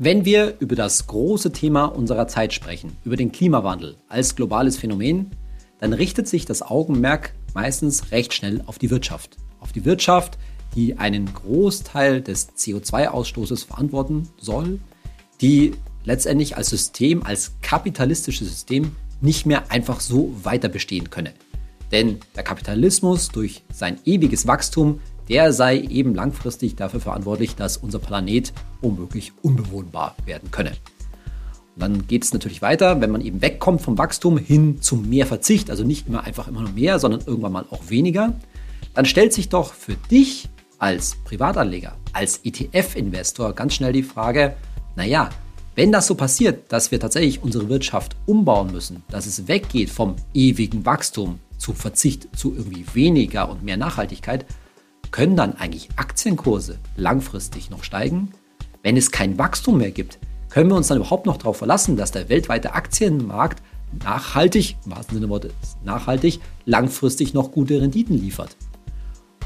Wenn wir über das große Thema unserer Zeit sprechen, über den Klimawandel als globales Phänomen, dann richtet sich das Augenmerk meistens recht schnell auf die Wirtschaft. Auf die Wirtschaft, die einen Großteil des CO2-Ausstoßes verantworten soll, die letztendlich als System, als kapitalistisches System nicht mehr einfach so weiter bestehen könne. Denn der Kapitalismus durch sein ewiges Wachstum der sei eben langfristig dafür verantwortlich, dass unser Planet womöglich unbewohnbar werden könne. Und dann geht es natürlich weiter, wenn man eben wegkommt vom Wachstum hin zum mehr Verzicht, also nicht immer einfach immer nur mehr, sondern irgendwann mal auch weniger, dann stellt sich doch für dich als Privatanleger, als ETF-Investor ganz schnell die Frage, naja, wenn das so passiert, dass wir tatsächlich unsere Wirtschaft umbauen müssen, dass es weggeht vom ewigen Wachstum zu Verzicht zu irgendwie weniger und mehr Nachhaltigkeit, können dann eigentlich Aktienkurse langfristig noch steigen? Wenn es kein Wachstum mehr gibt, können wir uns dann überhaupt noch darauf verlassen, dass der weltweite Aktienmarkt nachhaltig, im wahrsten Sinne des Wortes nachhaltig, langfristig noch gute Renditen liefert?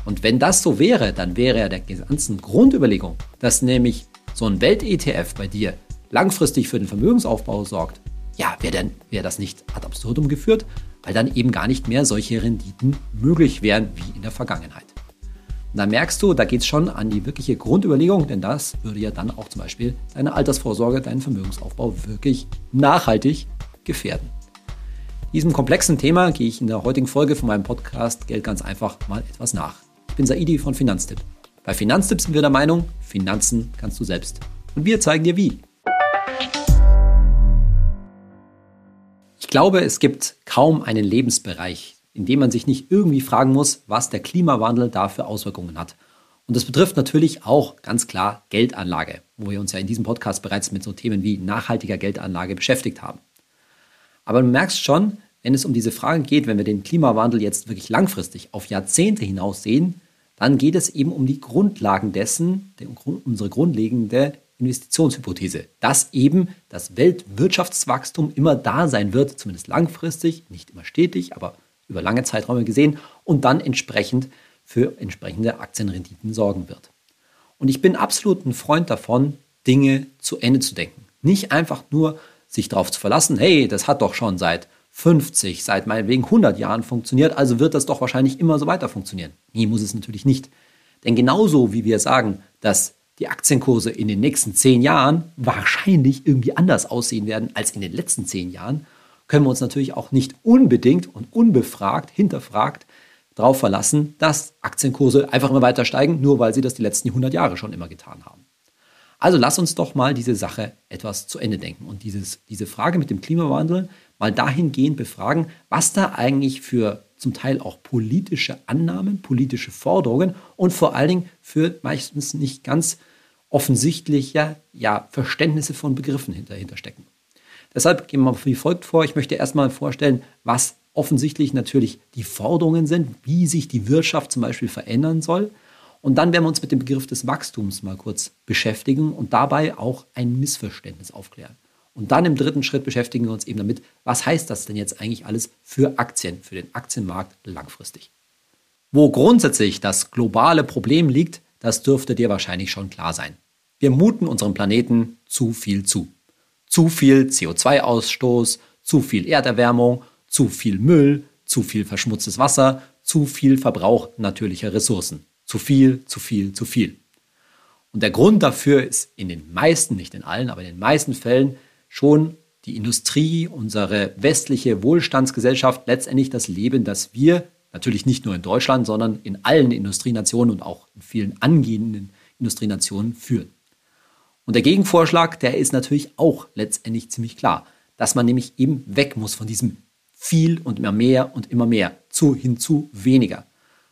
Und wenn das so wäre, dann wäre ja der ganzen Grundüberlegung, dass nämlich so ein Welt-ETF bei dir langfristig für den Vermögensaufbau sorgt, ja, wäre dann wäre das nicht ad absurdum geführt, weil dann eben gar nicht mehr solche Renditen möglich wären wie in der Vergangenheit. Und da merkst du, da geht es schon an die wirkliche Grundüberlegung, denn das würde ja dann auch zum Beispiel deine Altersvorsorge, deinen Vermögensaufbau wirklich nachhaltig gefährden. Diesem komplexen Thema gehe ich in der heutigen Folge von meinem Podcast Geld ganz einfach mal etwas nach. Ich bin Saidi von Finanztipp. Bei Finanztipp sind wir der Meinung, Finanzen kannst du selbst. Und wir zeigen dir wie. Ich glaube, es gibt kaum einen Lebensbereich, indem man sich nicht irgendwie fragen muss, was der Klimawandel da für Auswirkungen hat. Und das betrifft natürlich auch ganz klar Geldanlage, wo wir uns ja in diesem Podcast bereits mit so Themen wie nachhaltiger Geldanlage beschäftigt haben. Aber du merkst schon, wenn es um diese Frage geht, wenn wir den Klimawandel jetzt wirklich langfristig auf Jahrzehnte hinaus sehen, dann geht es eben um die Grundlagen dessen, unsere grundlegende Investitionshypothese, dass eben das Weltwirtschaftswachstum immer da sein wird, zumindest langfristig, nicht immer stetig, aber über lange Zeiträume gesehen und dann entsprechend für entsprechende Aktienrenditen sorgen wird. Und ich bin absolut ein Freund davon, Dinge zu Ende zu denken. Nicht einfach nur sich darauf zu verlassen, hey, das hat doch schon seit 50, seit meinetwegen 100 Jahren funktioniert, also wird das doch wahrscheinlich immer so weiter funktionieren. Nee, muss es natürlich nicht. Denn genauso wie wir sagen, dass die Aktienkurse in den nächsten 10 Jahren wahrscheinlich irgendwie anders aussehen werden als in den letzten 10 Jahren, können wir uns natürlich auch nicht unbedingt und unbefragt, hinterfragt darauf verlassen, dass Aktienkurse einfach immer weiter steigen, nur weil sie das die letzten 100 Jahre schon immer getan haben. Also lass uns doch mal diese Sache etwas zu Ende denken und dieses, diese Frage mit dem Klimawandel mal dahingehend befragen, was da eigentlich für zum Teil auch politische Annahmen, politische Forderungen und vor allen Dingen für meistens nicht ganz offensichtliche ja, Verständnisse von Begriffen hinter, stecken. Deshalb gehen wir mal wie folgt vor. Ich möchte erstmal vorstellen, was offensichtlich natürlich die Forderungen sind, wie sich die Wirtschaft zum Beispiel verändern soll. Und dann werden wir uns mit dem Begriff des Wachstums mal kurz beschäftigen und dabei auch ein Missverständnis aufklären. Und dann im dritten Schritt beschäftigen wir uns eben damit, was heißt das denn jetzt eigentlich alles für Aktien, für den Aktienmarkt langfristig. Wo grundsätzlich das globale Problem liegt, das dürfte dir wahrscheinlich schon klar sein. Wir muten unserem Planeten zu viel zu zu viel CO2-Ausstoß, zu viel Erderwärmung, zu viel Müll, zu viel verschmutztes Wasser, zu viel Verbrauch natürlicher Ressourcen. Zu viel, zu viel, zu viel. Und der Grund dafür ist in den meisten, nicht in allen, aber in den meisten Fällen schon die Industrie, unsere westliche Wohlstandsgesellschaft, letztendlich das Leben, das wir natürlich nicht nur in Deutschland, sondern in allen Industrienationen und auch in vielen angehenden Industrienationen führen. Und der Gegenvorschlag, der ist natürlich auch letztendlich ziemlich klar, dass man nämlich eben weg muss von diesem viel und immer mehr und immer mehr zu hin zu weniger.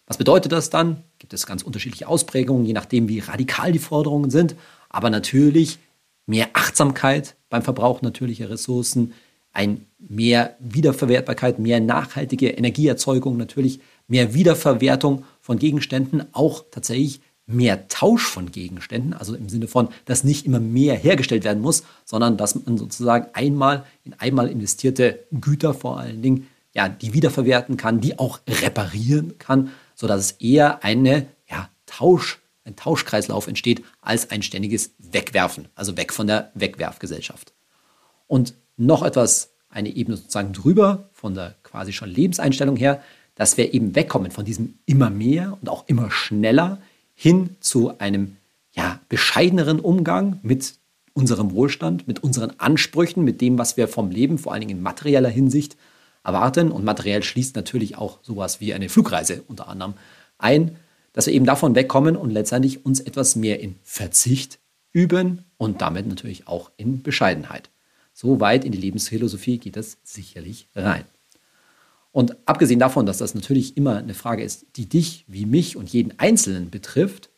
Was bedeutet das dann? Gibt es ganz unterschiedliche Ausprägungen, je nachdem, wie radikal die Forderungen sind. Aber natürlich mehr Achtsamkeit beim Verbrauch natürlicher Ressourcen, ein mehr Wiederverwertbarkeit, mehr nachhaltige Energieerzeugung, natürlich mehr Wiederverwertung von Gegenständen, auch tatsächlich mehr Tausch von Gegenständen, also im Sinne von, dass nicht immer mehr hergestellt werden muss, sondern dass man sozusagen einmal in einmal investierte Güter vor allen Dingen, ja, die wiederverwerten kann, die auch reparieren kann, sodass es eher eine, ja, Tausch, ein Tauschkreislauf entsteht, als ein ständiges Wegwerfen, also weg von der Wegwerfgesellschaft. Und noch etwas, eine Ebene sozusagen drüber, von der quasi schon Lebenseinstellung her, dass wir eben wegkommen von diesem immer mehr und auch immer schneller hin zu einem ja, bescheideneren Umgang mit unserem Wohlstand, mit unseren Ansprüchen, mit dem, was wir vom Leben, vor allen Dingen in materieller Hinsicht, erwarten. Und materiell schließt natürlich auch sowas wie eine Flugreise unter anderem ein, dass wir eben davon wegkommen und letztendlich uns etwas mehr in Verzicht üben und damit natürlich auch in Bescheidenheit. So weit in die Lebensphilosophie geht das sicherlich rein. Und abgesehen davon, dass das natürlich immer eine Frage ist, die dich wie mich und jeden Einzelnen betrifft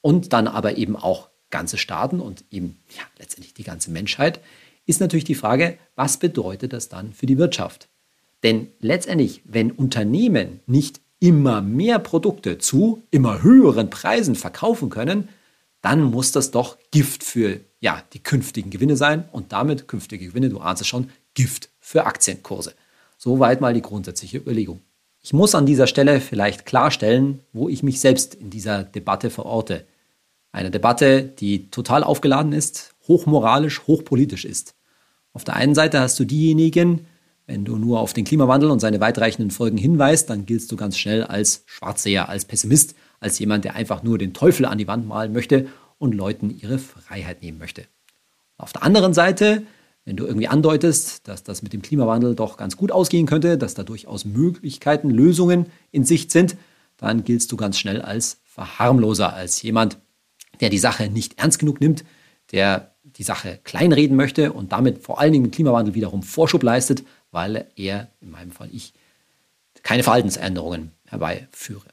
und dann aber eben auch ganze Staaten und eben ja, letztendlich die ganze Menschheit, ist natürlich die Frage, was bedeutet das dann für die Wirtschaft? Denn letztendlich, wenn Unternehmen nicht immer mehr Produkte zu immer höheren Preisen verkaufen können, dann muss das doch Gift für ja, die künftigen Gewinne sein und damit künftige Gewinne, du ahnst es schon, Gift für Aktienkurse. Soweit mal die grundsätzliche Überlegung. Ich muss an dieser Stelle vielleicht klarstellen, wo ich mich selbst in dieser Debatte verorte. Eine Debatte, die total aufgeladen ist, hochmoralisch, hochpolitisch ist. Auf der einen Seite hast du diejenigen, wenn du nur auf den Klimawandel und seine weitreichenden Folgen hinweist, dann giltst du ganz schnell als Schwarzseher, als Pessimist, als jemand, der einfach nur den Teufel an die Wand malen möchte und Leuten ihre Freiheit nehmen möchte. Auf der anderen Seite, wenn du irgendwie andeutest, dass das mit dem Klimawandel doch ganz gut ausgehen könnte, dass da durchaus Möglichkeiten, Lösungen in Sicht sind, dann giltst du ganz schnell als Verharmloser, als jemand, der die Sache nicht ernst genug nimmt, der die Sache kleinreden möchte und damit vor allen Dingen den Klimawandel wiederum Vorschub leistet, weil er, in meinem Fall ich, keine Verhaltensänderungen herbeiführe.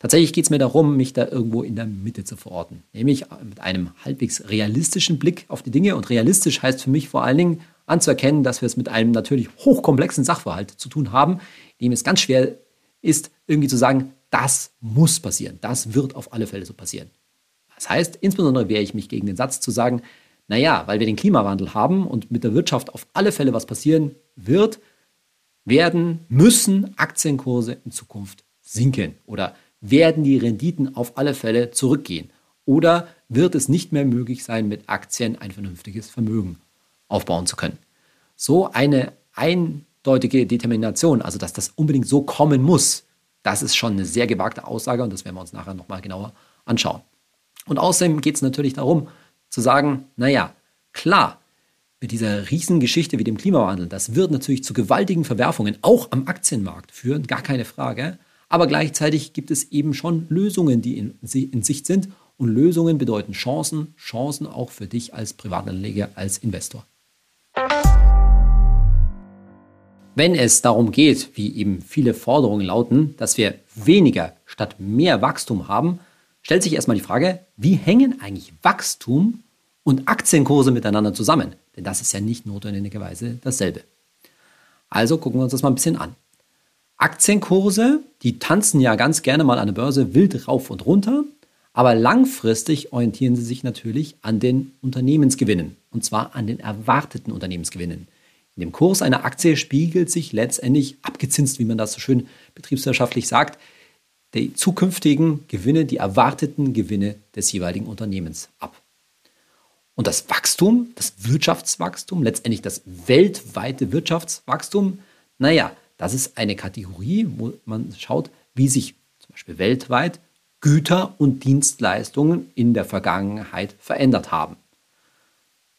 Tatsächlich geht es mir darum, mich da irgendwo in der Mitte zu verorten, nämlich mit einem halbwegs realistischen Blick auf die Dinge. Und realistisch heißt für mich vor allen Dingen anzuerkennen, dass wir es mit einem natürlich hochkomplexen Sachverhalt zu tun haben, dem es ganz schwer ist, irgendwie zu sagen, das muss passieren, das wird auf alle Fälle so passieren. Das heißt, insbesondere wehre ich mich gegen den Satz zu sagen, naja, weil wir den Klimawandel haben und mit der Wirtschaft auf alle Fälle was passieren wird, werden, müssen Aktienkurse in Zukunft sinken oder werden die Renditen auf alle Fälle zurückgehen oder wird es nicht mehr möglich sein, mit Aktien ein vernünftiges Vermögen aufbauen zu können. So eine eindeutige Determination, also dass das unbedingt so kommen muss, das ist schon eine sehr gewagte Aussage und das werden wir uns nachher nochmal genauer anschauen. Und außerdem geht es natürlich darum, zu sagen, naja, klar, mit dieser Riesengeschichte wie dem Klimawandel, das wird natürlich zu gewaltigen Verwerfungen auch am Aktienmarkt führen, gar keine Frage. Aber gleichzeitig gibt es eben schon Lösungen, die in, in Sicht sind. Und Lösungen bedeuten Chancen, Chancen auch für dich als Privatanleger, als Investor. Wenn es darum geht, wie eben viele Forderungen lauten, dass wir weniger statt mehr Wachstum haben, stellt sich erstmal die Frage, wie hängen eigentlich Wachstum und Aktienkurse miteinander zusammen? Denn das ist ja nicht notwendigerweise dasselbe. Also gucken wir uns das mal ein bisschen an. Aktienkurse, die tanzen ja ganz gerne mal an der Börse wild rauf und runter, aber langfristig orientieren sie sich natürlich an den Unternehmensgewinnen und zwar an den erwarteten Unternehmensgewinnen. In dem Kurs einer Aktie spiegelt sich letztendlich abgezinst, wie man das so schön betriebswirtschaftlich sagt, die zukünftigen Gewinne, die erwarteten Gewinne des jeweiligen Unternehmens ab. Und das Wachstum, das Wirtschaftswachstum, letztendlich das weltweite Wirtschaftswachstum, naja, das ist eine Kategorie, wo man schaut, wie sich zum Beispiel weltweit Güter und Dienstleistungen in der Vergangenheit verändert haben.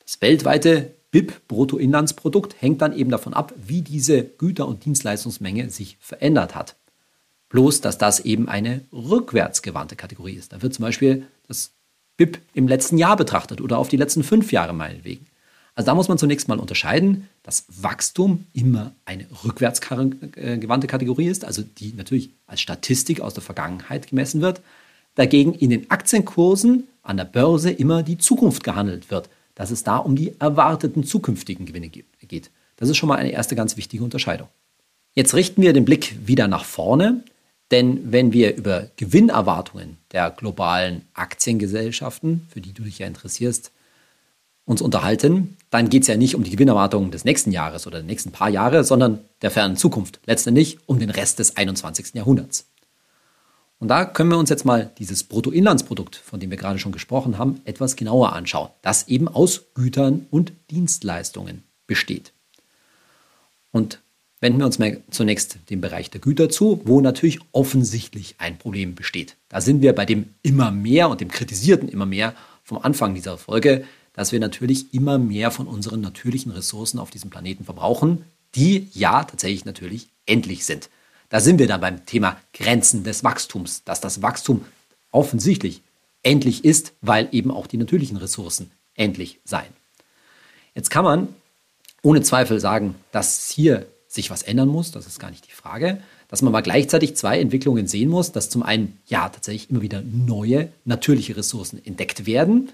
Das weltweite BIP, Bruttoinlandsprodukt, hängt dann eben davon ab, wie diese Güter- und Dienstleistungsmenge sich verändert hat. Bloß, dass das eben eine rückwärtsgewandte Kategorie ist. Da wird zum Beispiel das BIP im letzten Jahr betrachtet oder auf die letzten fünf Jahre meinetwegen. Also da muss man zunächst mal unterscheiden, dass Wachstum immer eine rückwärtsgewandte Kategorie ist, also die natürlich als Statistik aus der Vergangenheit gemessen wird. Dagegen in den Aktienkursen an der Börse immer die Zukunft gehandelt wird, dass es da um die erwarteten zukünftigen Gewinne geht. Das ist schon mal eine erste ganz wichtige Unterscheidung. Jetzt richten wir den Blick wieder nach vorne denn wenn wir über Gewinnerwartungen der globalen Aktiengesellschaften, für die du dich ja interessierst, uns unterhalten, dann geht es ja nicht um die Gewinnerwartungen des nächsten Jahres oder der nächsten paar Jahre, sondern der fernen Zukunft, letztendlich um den Rest des 21. Jahrhunderts. Und da können wir uns jetzt mal dieses Bruttoinlandsprodukt, von dem wir gerade schon gesprochen haben, etwas genauer anschauen, das eben aus Gütern und Dienstleistungen besteht. Und wenden wir uns mal zunächst dem Bereich der Güter zu, wo natürlich offensichtlich ein Problem besteht. Da sind wir bei dem immer mehr und dem kritisierten immer mehr vom Anfang dieser Folge, dass wir natürlich immer mehr von unseren natürlichen Ressourcen auf diesem Planeten verbrauchen, die ja tatsächlich natürlich endlich sind. Da sind wir dann beim Thema Grenzen des Wachstums, dass das Wachstum offensichtlich endlich ist, weil eben auch die natürlichen Ressourcen endlich seien. Jetzt kann man ohne Zweifel sagen, dass hier sich was ändern muss, das ist gar nicht die Frage, dass man aber gleichzeitig zwei Entwicklungen sehen muss, dass zum einen ja tatsächlich immer wieder neue natürliche Ressourcen entdeckt werden.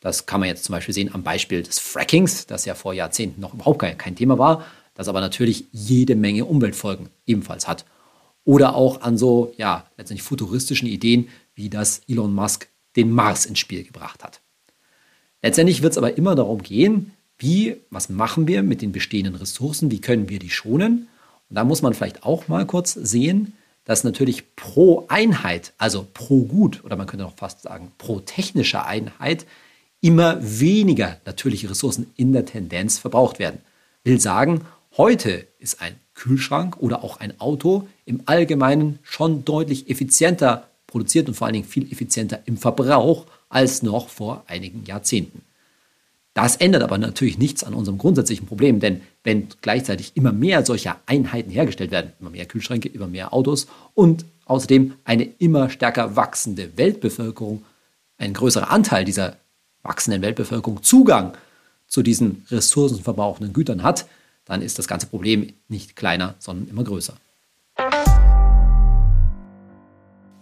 Das kann man jetzt zum Beispiel sehen am Beispiel des Frackings, das ja vor Jahrzehnten noch überhaupt kein, Thema war, das aber natürlich jede Menge Umweltfolgen ebenfalls hat oder auch an so, ja, letztendlich futuristischen Ideen, wie das Elon Musk den Mars ins Spiel gebracht hat. Letztendlich wird es aber immer darum gehen, wie, was machen wir mit den bestehenden Ressourcen, wie können wir die schonen. Und da muss man vielleicht auch mal kurz sehen, dass natürlich pro Einheit, also pro Gut oder man könnte auch fast sagen pro technische Einheit, immer weniger natürliche Ressourcen in der Tendenz verbraucht werden. Will sagen, heute ist ein Kühlschrank oder auch ein Auto im Allgemeinen schon deutlich effizienter produziert und vor allen Dingen viel effizienter im Verbrauch als noch vor einigen Jahrzehnten. Das ändert aber natürlich nichts an unserem grundsätzlichen Problem, denn wenn gleichzeitig immer mehr solcher Einheiten hergestellt werden, immer mehr Kühlschränke, immer mehr Autos und außerdem eine immer stärker wachsende Weltbevölkerung, ein größerer Anteil dieser wachsenden Weltbevölkerung Zugang zu diesen ressourcenverbrauchenden Gütern hat, dann ist das ganze Problem nicht kleiner, sondern immer größer.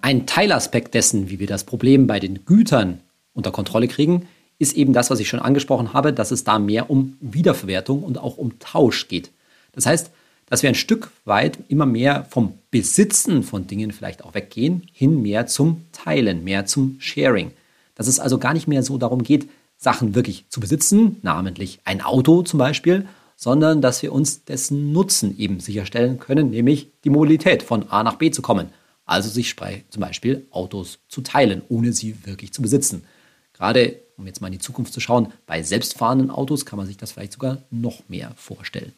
Ein Teilaspekt dessen, wie wir das Problem bei den Gütern unter Kontrolle kriegen, ist eben das, was ich schon angesprochen habe, dass es da mehr um Wiederverwertung und auch um Tausch geht. Das heißt, dass wir ein Stück weit immer mehr vom Besitzen von Dingen vielleicht auch weggehen, hin mehr zum Teilen, mehr zum Sharing. Dass es also gar nicht mehr so darum geht, Sachen wirklich zu besitzen, namentlich ein Auto zum Beispiel, sondern dass wir uns dessen Nutzen eben sicherstellen können, nämlich die Mobilität von A nach B zu kommen. Also sich zum Beispiel Autos zu teilen, ohne sie wirklich zu besitzen. Gerade, um jetzt mal in die Zukunft zu schauen, bei selbstfahrenden Autos kann man sich das vielleicht sogar noch mehr vorstellen.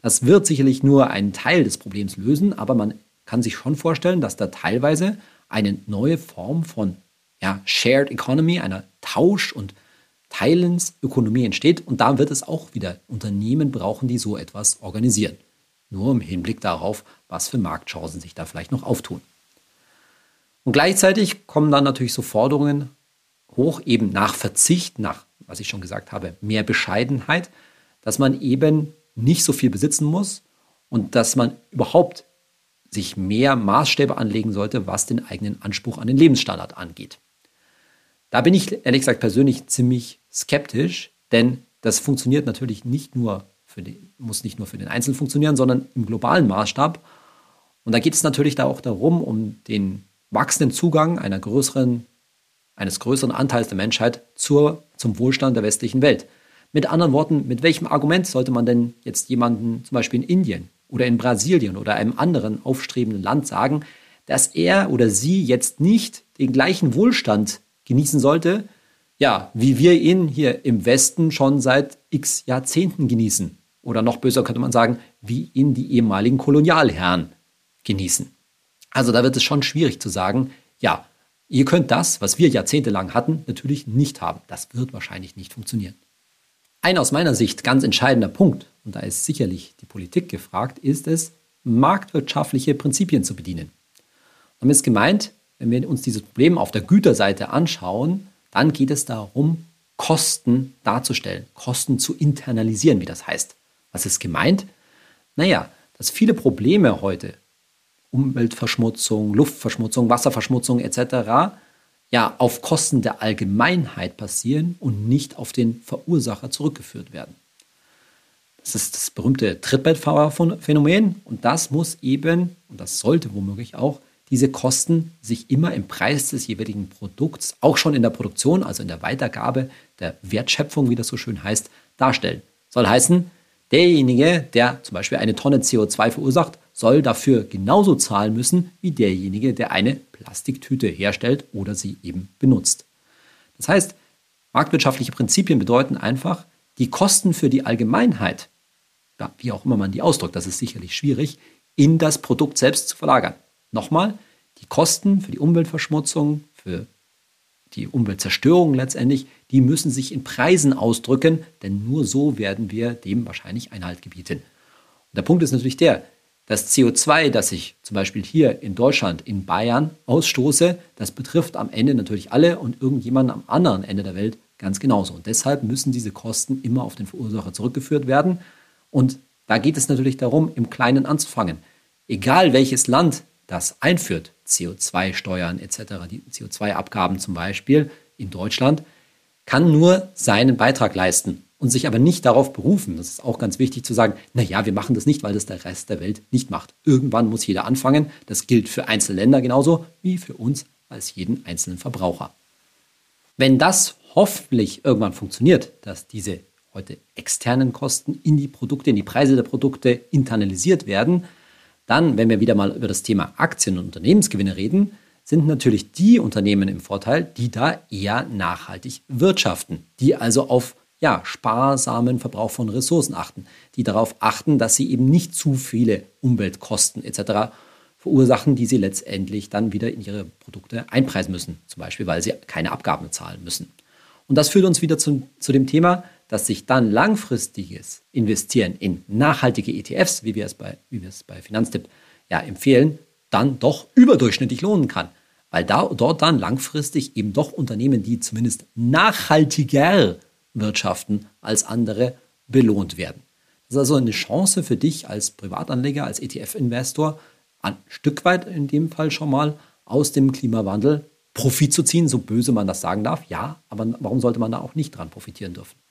Das wird sicherlich nur einen Teil des Problems lösen, aber man kann sich schon vorstellen, dass da teilweise eine neue Form von ja, Shared Economy, einer Tausch- und Teilensökonomie entsteht und da wird es auch wieder Unternehmen brauchen, die so etwas organisieren. Nur im Hinblick darauf, was für Marktchancen sich da vielleicht noch auftun. Und gleichzeitig kommen dann natürlich so Forderungen hoch, eben nach Verzicht, nach, was ich schon gesagt habe, mehr Bescheidenheit, dass man eben nicht so viel besitzen muss und dass man überhaupt sich mehr Maßstäbe anlegen sollte, was den eigenen Anspruch an den Lebensstandard angeht. Da bin ich ehrlich gesagt persönlich ziemlich skeptisch, denn das funktioniert natürlich nicht nur für den, muss nicht nur für den Einzelnen funktionieren, sondern im globalen Maßstab. Und da geht es natürlich da auch darum, um den wachsenden Zugang einer größeren, eines größeren Anteils der Menschheit zur, zum Wohlstand der westlichen Welt. Mit anderen Worten, mit welchem Argument sollte man denn jetzt jemanden zum Beispiel in Indien oder in Brasilien oder einem anderen aufstrebenden Land sagen, dass er oder sie jetzt nicht den gleichen Wohlstand genießen sollte, ja, wie wir ihn hier im Westen schon seit x Jahrzehnten genießen. Oder noch böser könnte man sagen, wie ihn die ehemaligen Kolonialherren genießen. Also da wird es schon schwierig zu sagen, ja, ihr könnt das, was wir jahrzehntelang hatten, natürlich nicht haben. Das wird wahrscheinlich nicht funktionieren. Ein aus meiner Sicht ganz entscheidender Punkt, und da ist sicherlich die Politik gefragt, ist es, marktwirtschaftliche Prinzipien zu bedienen. Damit ist gemeint, wenn wir uns dieses Problem auf der Güterseite anschauen, dann geht es darum, Kosten darzustellen, Kosten zu internalisieren, wie das heißt. Was ist gemeint? Naja, dass viele Probleme heute, Umweltverschmutzung, Luftverschmutzung, Wasserverschmutzung etc., ja, auf Kosten der Allgemeinheit passieren und nicht auf den Verursacher zurückgeführt werden. Das ist das berühmte Trittbettfahrerphänomen und das muss eben, und das sollte womöglich auch, diese Kosten sich immer im Preis des jeweiligen Produkts, auch schon in der Produktion, also in der Weitergabe der Wertschöpfung, wie das so schön heißt, darstellen. Soll heißen, derjenige, der zum Beispiel eine Tonne CO2 verursacht, soll dafür genauso zahlen müssen wie derjenige, der eine Plastiktüte herstellt oder sie eben benutzt. Das heißt, marktwirtschaftliche Prinzipien bedeuten einfach, die Kosten für die Allgemeinheit, wie auch immer man die ausdrückt, das ist sicherlich schwierig, in das Produkt selbst zu verlagern. Nochmal, die Kosten für die Umweltverschmutzung, für die Umweltzerstörung letztendlich, die müssen sich in Preisen ausdrücken, denn nur so werden wir dem wahrscheinlich Einhalt gebieten. Und der Punkt ist natürlich der, das CO2, das ich zum Beispiel hier in Deutschland, in Bayern ausstoße, das betrifft am Ende natürlich alle und irgendjemanden am anderen Ende der Welt ganz genauso. Und deshalb müssen diese Kosten immer auf den Verursacher zurückgeführt werden. Und da geht es natürlich darum, im Kleinen anzufangen. Egal welches Land das einführt, CO2-Steuern etc., die CO2-Abgaben zum Beispiel in Deutschland, kann nur seinen Beitrag leisten und sich aber nicht darauf berufen. Das ist auch ganz wichtig zu sagen, naja, wir machen das nicht, weil das der Rest der Welt nicht macht. Irgendwann muss jeder anfangen. Das gilt für einzelne Länder genauso wie für uns als jeden einzelnen Verbraucher. Wenn das hoffentlich irgendwann funktioniert, dass diese heute externen Kosten in die Produkte, in die Preise der Produkte internalisiert werden, dann, wenn wir wieder mal über das Thema Aktien und Unternehmensgewinne reden, sind natürlich die Unternehmen im Vorteil, die da eher nachhaltig wirtschaften, die also auf ja, sparsamen Verbrauch von Ressourcen achten, die darauf achten, dass sie eben nicht zu viele Umweltkosten etc. verursachen, die sie letztendlich dann wieder in ihre Produkte einpreisen müssen, zum Beispiel weil sie keine Abgaben zahlen müssen. Und das führt uns wieder zu, zu dem Thema, dass sich dann langfristiges Investieren in nachhaltige ETFs, wie wir es bei, wie wir es bei Finanztipp ja empfehlen, dann doch überdurchschnittlich lohnen kann. Weil da, dort dann langfristig eben doch Unternehmen, die zumindest nachhaltiger wirtschaften als andere, belohnt werden. Das ist also eine Chance für dich als Privatanleger, als ETF-Investor, ein Stück weit in dem Fall schon mal aus dem Klimawandel Profit zu ziehen, so böse man das sagen darf. Ja, aber warum sollte man da auch nicht dran profitieren dürfen?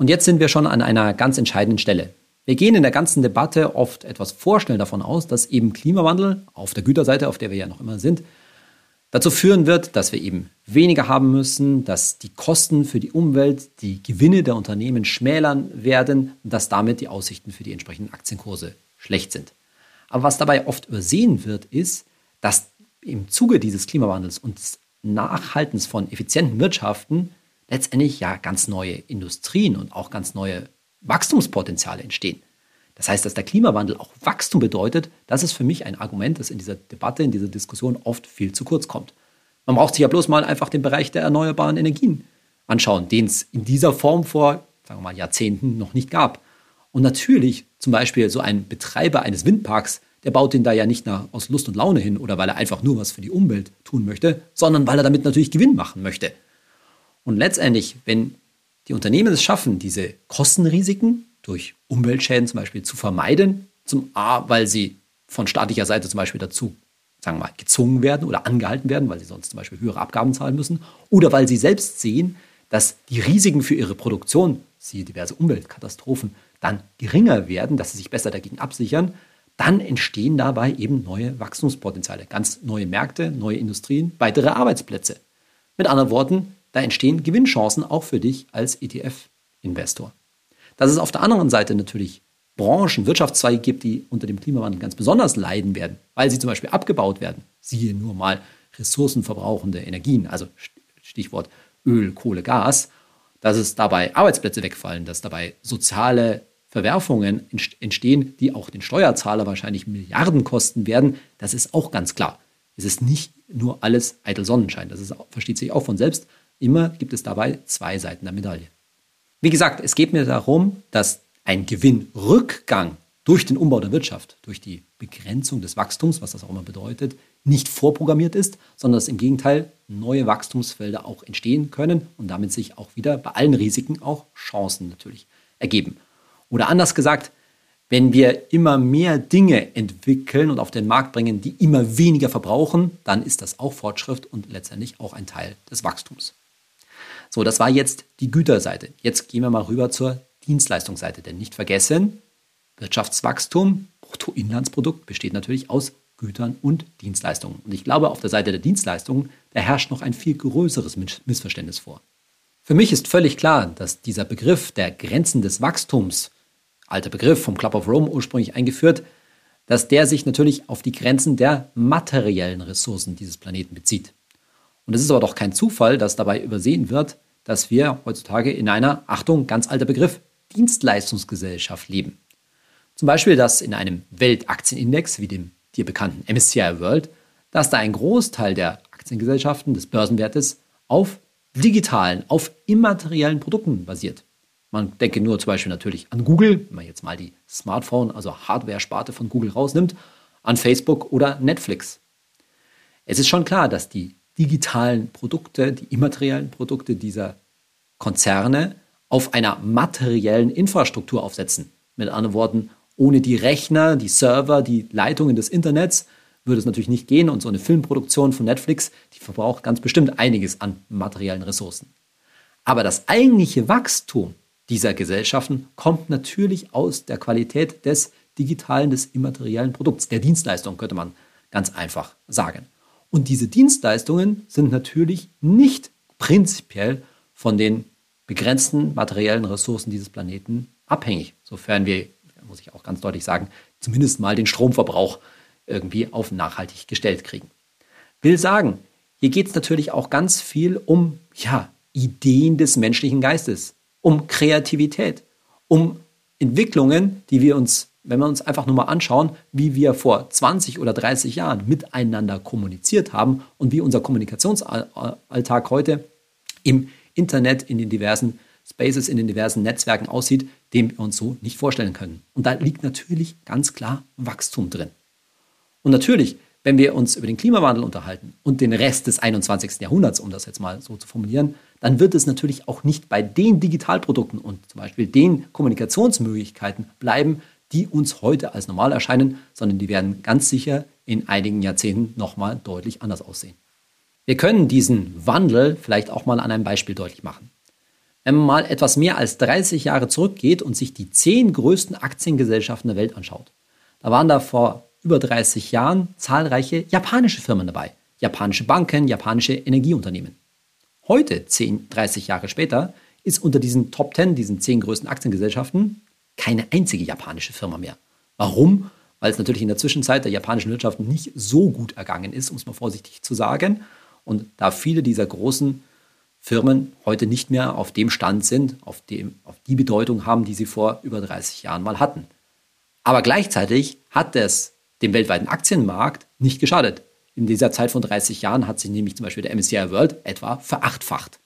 Und jetzt sind wir schon an einer ganz entscheidenden Stelle. Wir gehen in der ganzen Debatte oft etwas vorschnell davon aus, dass eben Klimawandel auf der Güterseite, auf der wir ja noch immer sind, dazu führen wird, dass wir eben weniger haben müssen, dass die Kosten für die Umwelt, die Gewinne der Unternehmen schmälern werden und dass damit die Aussichten für die entsprechenden Aktienkurse schlecht sind. Aber was dabei oft übersehen wird, ist, dass im Zuge dieses Klimawandels und des Nachhaltens von effizienten Wirtschaften letztendlich ja ganz neue Industrien und auch ganz neue Wachstumspotenziale entstehen. Das heißt, dass der Klimawandel auch Wachstum bedeutet, das ist für mich ein Argument, das in dieser Debatte, in dieser Diskussion oft viel zu kurz kommt. Man braucht sich ja bloß mal einfach den Bereich der erneuerbaren Energien anschauen, den es in dieser Form vor, sagen wir mal, Jahrzehnten noch nicht gab. Und natürlich zum Beispiel so ein Betreiber eines Windparks, der baut den da ja nicht nach, aus Lust und Laune hin oder weil er einfach nur was für die Umwelt tun möchte, sondern weil er damit natürlich Gewinn machen möchte. Und letztendlich, wenn die Unternehmen es schaffen, diese Kostenrisiken durch Umweltschäden zum Beispiel zu vermeiden. Zum A, weil sie von staatlicher Seite zum Beispiel dazu, sagen wir mal, gezwungen werden oder angehalten werden, weil sie sonst zum Beispiel höhere Abgaben zahlen müssen. Oder weil sie selbst sehen, dass die Risiken für ihre Produktion, siehe diverse Umweltkatastrophen, dann geringer werden, dass sie sich besser dagegen absichern, dann entstehen dabei eben neue Wachstumspotenziale, ganz neue Märkte, neue Industrien, weitere Arbeitsplätze. Mit anderen Worten, da entstehen Gewinnchancen auch für dich als ETF-Investor. Dass es auf der anderen Seite natürlich Branchen, Wirtschaftszweige gibt, die unter dem Klimawandel ganz besonders leiden werden, weil sie zum Beispiel abgebaut werden. Siehe nur mal ressourcenverbrauchende Energien, also Stichwort Öl, Kohle, Gas, dass es dabei Arbeitsplätze wegfallen, dass dabei soziale Verwerfungen entstehen, die auch den Steuerzahler wahrscheinlich Milliarden kosten werden, das ist auch ganz klar. Es ist nicht nur alles eitel Sonnenschein. Das ist, versteht sich auch von selbst. Immer gibt es dabei zwei Seiten der Medaille. Wie gesagt, es geht mir darum, dass ein Gewinnrückgang durch den Umbau der Wirtschaft, durch die Begrenzung des Wachstums, was das auch immer bedeutet, nicht vorprogrammiert ist, sondern dass im Gegenteil neue Wachstumsfelder auch entstehen können und damit sich auch wieder bei allen Risiken auch Chancen natürlich ergeben. Oder anders gesagt, wenn wir immer mehr Dinge entwickeln und auf den Markt bringen, die immer weniger verbrauchen, dann ist das auch Fortschritt und letztendlich auch ein Teil des Wachstums. So, das war jetzt die Güterseite. Jetzt gehen wir mal rüber zur Dienstleistungsseite. Denn nicht vergessen, Wirtschaftswachstum, Bruttoinlandsprodukt besteht natürlich aus Gütern und Dienstleistungen. Und ich glaube, auf der Seite der Dienstleistungen, da herrscht noch ein viel größeres Missverständnis vor. Für mich ist völlig klar, dass dieser Begriff der Grenzen des Wachstums alter Begriff vom Club of Rome ursprünglich eingeführt, dass der sich natürlich auf die Grenzen der materiellen Ressourcen dieses Planeten bezieht. Und es ist aber doch kein Zufall, dass dabei übersehen wird, dass wir heutzutage in einer, Achtung, ganz alter Begriff, Dienstleistungsgesellschaft leben. Zum Beispiel, dass in einem Weltaktienindex wie dem dir bekannten MSCI World, dass da ein Großteil der Aktiengesellschaften des Börsenwertes auf digitalen, auf immateriellen Produkten basiert. Man denke nur zum Beispiel natürlich an Google, wenn man jetzt mal die Smartphone, also Hardware-Sparte von Google rausnimmt, an Facebook oder Netflix. Es ist schon klar, dass die digitalen Produkte, die immateriellen Produkte dieser Konzerne auf einer materiellen Infrastruktur aufsetzen. Mit anderen Worten, ohne die Rechner, die Server, die Leitungen des Internets würde es natürlich nicht gehen. Und so eine Filmproduktion von Netflix, die verbraucht ganz bestimmt einiges an materiellen Ressourcen. Aber das eigentliche Wachstum dieser Gesellschaften kommt natürlich aus der Qualität des digitalen, des immateriellen Produkts, der Dienstleistung, könnte man ganz einfach sagen. Und diese Dienstleistungen sind natürlich nicht prinzipiell von den begrenzten materiellen Ressourcen dieses Planeten abhängig, sofern wir, muss ich auch ganz deutlich sagen, zumindest mal den Stromverbrauch irgendwie auf nachhaltig gestellt kriegen. Will sagen, hier geht es natürlich auch ganz viel um ja, Ideen des menschlichen Geistes, um Kreativität, um Entwicklungen, die wir uns, wenn wir uns einfach nur mal anschauen, wie wir vor 20 oder 30 Jahren miteinander kommuniziert haben und wie unser Kommunikationsalltag heute im Internet, in den diversen Spaces, in den diversen Netzwerken aussieht, dem wir uns so nicht vorstellen können. Und da liegt natürlich ganz klar Wachstum drin. Und natürlich, wenn wir uns über den Klimawandel unterhalten und den Rest des 21. Jahrhunderts, um das jetzt mal so zu formulieren, dann wird es natürlich auch nicht bei den Digitalprodukten und zum Beispiel den Kommunikationsmöglichkeiten bleiben, die uns heute als normal erscheinen, sondern die werden ganz sicher in einigen Jahrzehnten nochmal deutlich anders aussehen. Wir können diesen Wandel vielleicht auch mal an einem Beispiel deutlich machen. Wenn man mal etwas mehr als 30 Jahre zurückgeht und sich die zehn größten Aktiengesellschaften der Welt anschaut, da waren da vor über 30 Jahren zahlreiche japanische Firmen dabei. Japanische Banken, japanische Energieunternehmen. Heute, 10, 30 Jahre später, ist unter diesen Top 10, diesen 10 größten Aktiengesellschaften, keine einzige japanische Firma mehr. Warum? Weil es natürlich in der Zwischenzeit der japanischen Wirtschaft nicht so gut ergangen ist, um es mal vorsichtig zu sagen. Und da viele dieser großen Firmen heute nicht mehr auf dem Stand sind, auf, dem, auf die Bedeutung haben, die sie vor über 30 Jahren mal hatten. Aber gleichzeitig hat es dem weltweiten Aktienmarkt nicht geschadet. In dieser Zeit von 30 Jahren hat sich nämlich zum Beispiel der MSCI World etwa verachtfacht.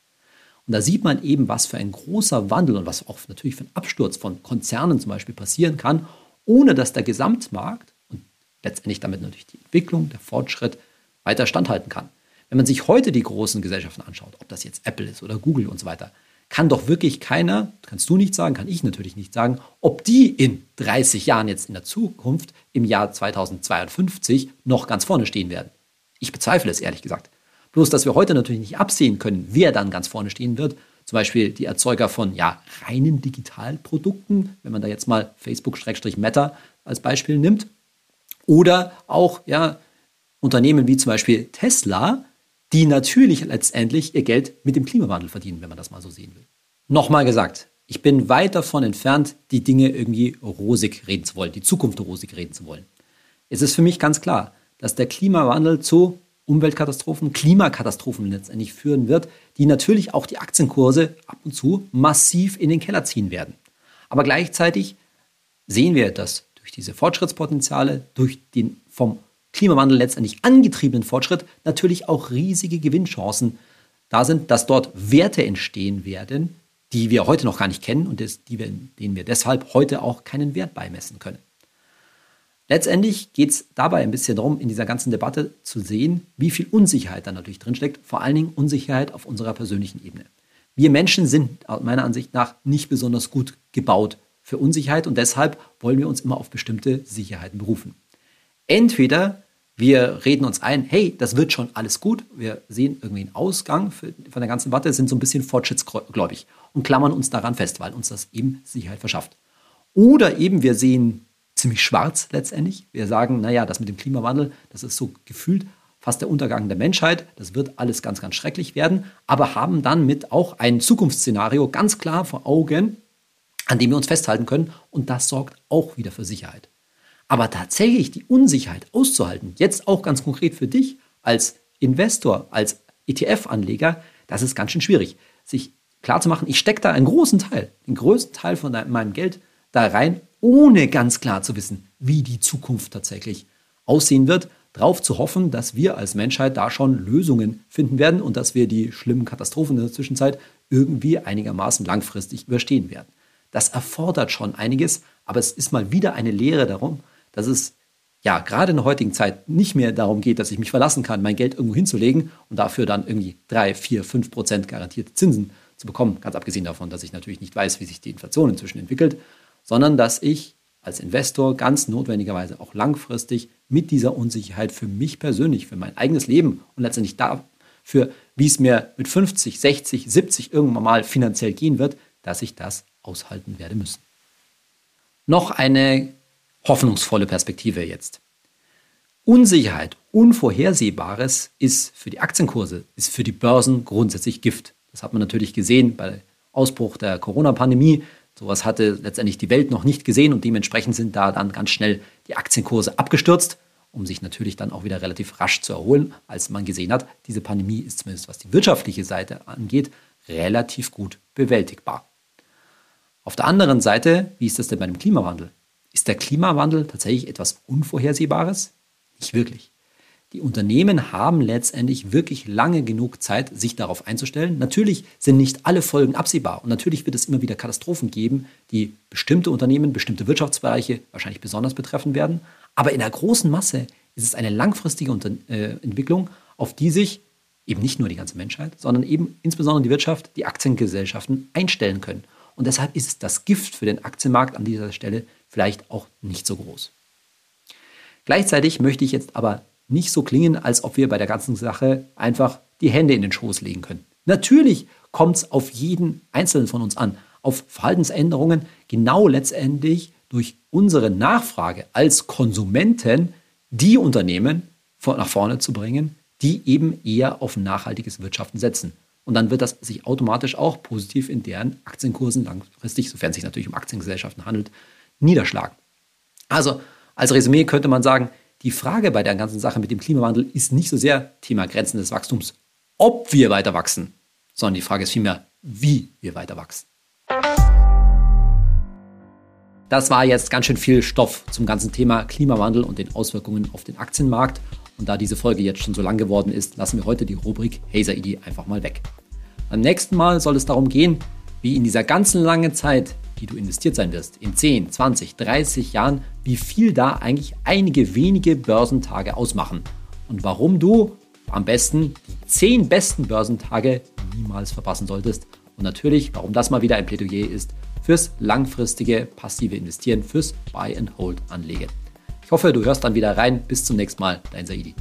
Und da sieht man eben, was für ein großer Wandel und was auch natürlich für ein Absturz von Konzernen zum Beispiel passieren kann, ohne dass der Gesamtmarkt und letztendlich damit natürlich die Entwicklung, der Fortschritt weiter standhalten kann. Wenn man sich heute die großen Gesellschaften anschaut, ob das jetzt Apple ist oder Google und so weiter, kann doch wirklich keiner, kannst du nicht sagen, kann ich natürlich nicht sagen, ob die in 30 Jahren jetzt in der Zukunft, im Jahr 2052, noch ganz vorne stehen werden. Ich bezweifle es ehrlich gesagt. Bloß, dass wir heute natürlich nicht absehen können, wer dann ganz vorne stehen wird. Zum Beispiel die Erzeuger von ja, reinen Digitalprodukten, wenn man da jetzt mal Facebook-Meta als Beispiel nimmt. Oder auch ja, Unternehmen wie zum Beispiel Tesla, die natürlich letztendlich ihr Geld mit dem Klimawandel verdienen, wenn man das mal so sehen will. Nochmal gesagt, ich bin weit davon entfernt, die Dinge irgendwie rosig reden zu wollen, die Zukunft rosig reden zu wollen. Es ist für mich ganz klar, dass der Klimawandel zu Umweltkatastrophen, Klimakatastrophen letztendlich führen wird, die natürlich auch die Aktienkurse ab und zu massiv in den Keller ziehen werden. Aber gleichzeitig sehen wir, dass durch diese Fortschrittspotenziale, durch den vom Klimawandel letztendlich angetriebenen Fortschritt natürlich auch riesige Gewinnchancen da sind, dass dort Werte entstehen werden, die wir heute noch gar nicht kennen und des, wir, denen wir deshalb heute auch keinen Wert beimessen können. Letztendlich geht es dabei ein bisschen darum, in dieser ganzen Debatte zu sehen, wie viel Unsicherheit da natürlich drinsteckt, vor allen Dingen Unsicherheit auf unserer persönlichen Ebene. Wir Menschen sind meiner Ansicht nach nicht besonders gut gebaut für Unsicherheit und deshalb wollen wir uns immer auf bestimmte Sicherheiten berufen. Entweder wir reden uns ein, hey, das wird schon alles gut. Wir sehen irgendwie einen Ausgang für, von der ganzen Debatte, sind so ein bisschen fortschrittsgläubig und klammern uns daran fest, weil uns das eben Sicherheit verschafft. Oder eben wir sehen ziemlich schwarz letztendlich. Wir sagen, naja, das mit dem Klimawandel, das ist so gefühlt fast der Untergang der Menschheit. Das wird alles ganz, ganz schrecklich werden. Aber haben dann mit auch ein Zukunftsszenario ganz klar vor Augen, an dem wir uns festhalten können und das sorgt auch wieder für Sicherheit. Aber tatsächlich die Unsicherheit auszuhalten, jetzt auch ganz konkret für dich als Investor, als ETF-Anleger, das ist ganz schön schwierig. Sich klarzumachen, ich stecke da einen großen Teil, den größten Teil von meinem Geld da rein, ohne ganz klar zu wissen, wie die Zukunft tatsächlich aussehen wird, darauf zu hoffen, dass wir als Menschheit da schon Lösungen finden werden und dass wir die schlimmen Katastrophen in der Zwischenzeit irgendwie einigermaßen langfristig überstehen werden. Das erfordert schon einiges, aber es ist mal wieder eine Lehre darum, dass es ja gerade in der heutigen Zeit nicht mehr darum geht, dass ich mich verlassen kann, mein Geld irgendwo hinzulegen und dafür dann irgendwie drei, vier, fünf Prozent garantierte Zinsen zu bekommen. Ganz abgesehen davon, dass ich natürlich nicht weiß, wie sich die Inflation inzwischen entwickelt, sondern dass ich als Investor ganz notwendigerweise auch langfristig mit dieser Unsicherheit für mich persönlich, für mein eigenes Leben und letztendlich dafür, wie es mir mit 50, 60, 70 irgendwann mal finanziell gehen wird, dass ich das aushalten werde müssen. Noch eine hoffnungsvolle Perspektive jetzt. Unsicherheit, Unvorhersehbares ist für die Aktienkurse, ist für die Börsen grundsätzlich Gift. Das hat man natürlich gesehen bei Ausbruch der Corona-Pandemie. Sowas hatte letztendlich die Welt noch nicht gesehen und dementsprechend sind da dann ganz schnell die Aktienkurse abgestürzt, um sich natürlich dann auch wieder relativ rasch zu erholen, als man gesehen hat, diese Pandemie ist zumindest was die wirtschaftliche Seite angeht, relativ gut bewältigbar. Auf der anderen Seite, wie ist das denn bei dem Klimawandel? Ist der Klimawandel tatsächlich etwas Unvorhersehbares? Nicht wirklich. Die Unternehmen haben letztendlich wirklich lange genug Zeit, sich darauf einzustellen. Natürlich sind nicht alle Folgen absehbar und natürlich wird es immer wieder Katastrophen geben, die bestimmte Unternehmen, bestimmte Wirtschaftsbereiche wahrscheinlich besonders betreffen werden. Aber in der großen Masse ist es eine langfristige äh, Entwicklung, auf die sich eben nicht nur die ganze Menschheit, sondern eben insbesondere die Wirtschaft, die Aktiengesellschaften einstellen können. Und deshalb ist das Gift für den Aktienmarkt an dieser Stelle vielleicht auch nicht so groß. Gleichzeitig möchte ich jetzt aber nicht so klingen, als ob wir bei der ganzen Sache einfach die Hände in den Schoß legen können. Natürlich kommt es auf jeden Einzelnen von uns an, auf Verhaltensänderungen, genau letztendlich durch unsere Nachfrage als Konsumenten die Unternehmen nach vorne zu bringen, die eben eher auf nachhaltiges Wirtschaften setzen. Und dann wird das sich automatisch auch positiv in deren Aktienkursen langfristig, sofern es sich natürlich um Aktiengesellschaften handelt, niederschlagen. Also als Resümee könnte man sagen, die Frage bei der ganzen Sache mit dem Klimawandel ist nicht so sehr Thema Grenzen des Wachstums, ob wir weiter wachsen, sondern die Frage ist vielmehr, wie wir weiter wachsen. Das war jetzt ganz schön viel Stoff zum ganzen Thema Klimawandel und den Auswirkungen auf den Aktienmarkt. Und da diese Folge jetzt schon so lang geworden ist, lassen wir heute die Rubrik Hazer ID einfach mal weg. Beim nächsten Mal soll es darum gehen, wie in dieser ganzen langen Zeit die du investiert sein wirst, in 10, 20, 30 Jahren, wie viel da eigentlich einige wenige Börsentage ausmachen und warum du am besten die 10 besten Börsentage niemals verpassen solltest und natürlich, warum das mal wieder ein Plädoyer ist fürs langfristige passive Investieren, fürs Buy and Hold Anlegen. Ich hoffe, du hörst dann wieder rein. Bis zum nächsten Mal, dein Saidi.